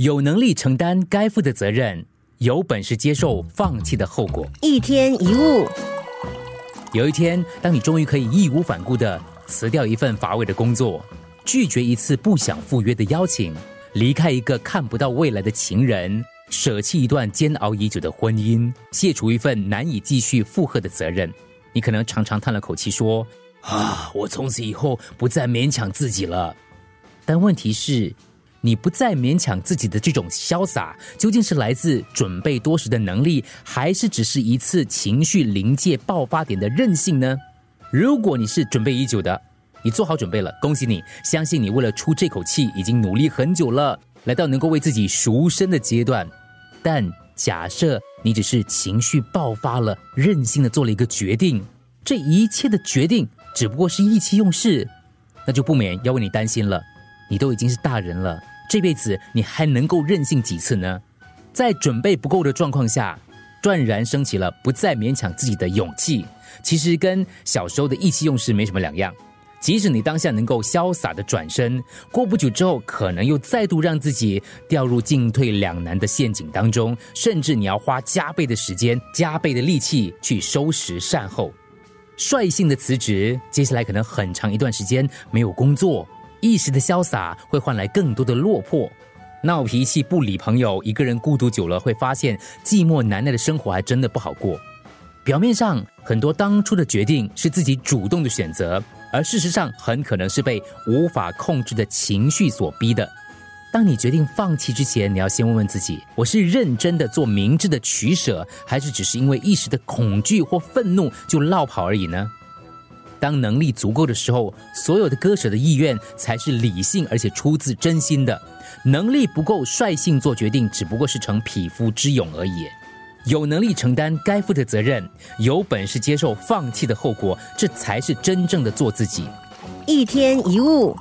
有能力承担该负的责任，有本事接受放弃的后果。一天一物，有一天，当你终于可以义无反顾的辞掉一份乏味的工作，拒绝一次不想赴约的邀请，离开一个看不到未来的情人，舍弃一段煎熬已久的婚姻，卸除一份难以继续负荷的责任，你可能常常叹了口气说：“啊，我从此以后不再勉强自己了。”但问题是，你不再勉强自己的这种潇洒，究竟是来自准备多时的能力，还是只是一次情绪临界爆发点的任性呢？如果你是准备已久的，你做好准备了，恭喜你！相信你为了出这口气，已经努力很久了，来到能够为自己赎身的阶段。但假设你只是情绪爆发了，任性的做了一个决定，这一切的决定只不过是意气用事，那就不免要为你担心了。你都已经是大人了，这辈子你还能够任性几次呢？在准备不够的状况下，断然升起了不再勉强自己的勇气，其实跟小时候的意气用事没什么两样。即使你当下能够潇洒的转身，过不久之后，可能又再度让自己掉入进退两难的陷阱当中，甚至你要花加倍的时间、加倍的力气去收拾善后。率性的辞职，接下来可能很长一段时间没有工作。一时的潇洒会换来更多的落魄，闹脾气不理朋友，一个人孤独久了，会发现寂寞难耐的生活还真的不好过。表面上很多当初的决定是自己主动的选择，而事实上很可能是被无法控制的情绪所逼的。当你决定放弃之前，你要先问问自己：我是认真的做明智的取舍，还是只是因为一时的恐惧或愤怒就落跑而已呢？当能力足够的时候，所有的割舍的意愿才是理性而且出自真心的。能力不够，率性做决定，只不过是逞匹夫之勇而已。有能力承担该负的责任，有本事接受放弃的后果，这才是真正的做自己。一天一物。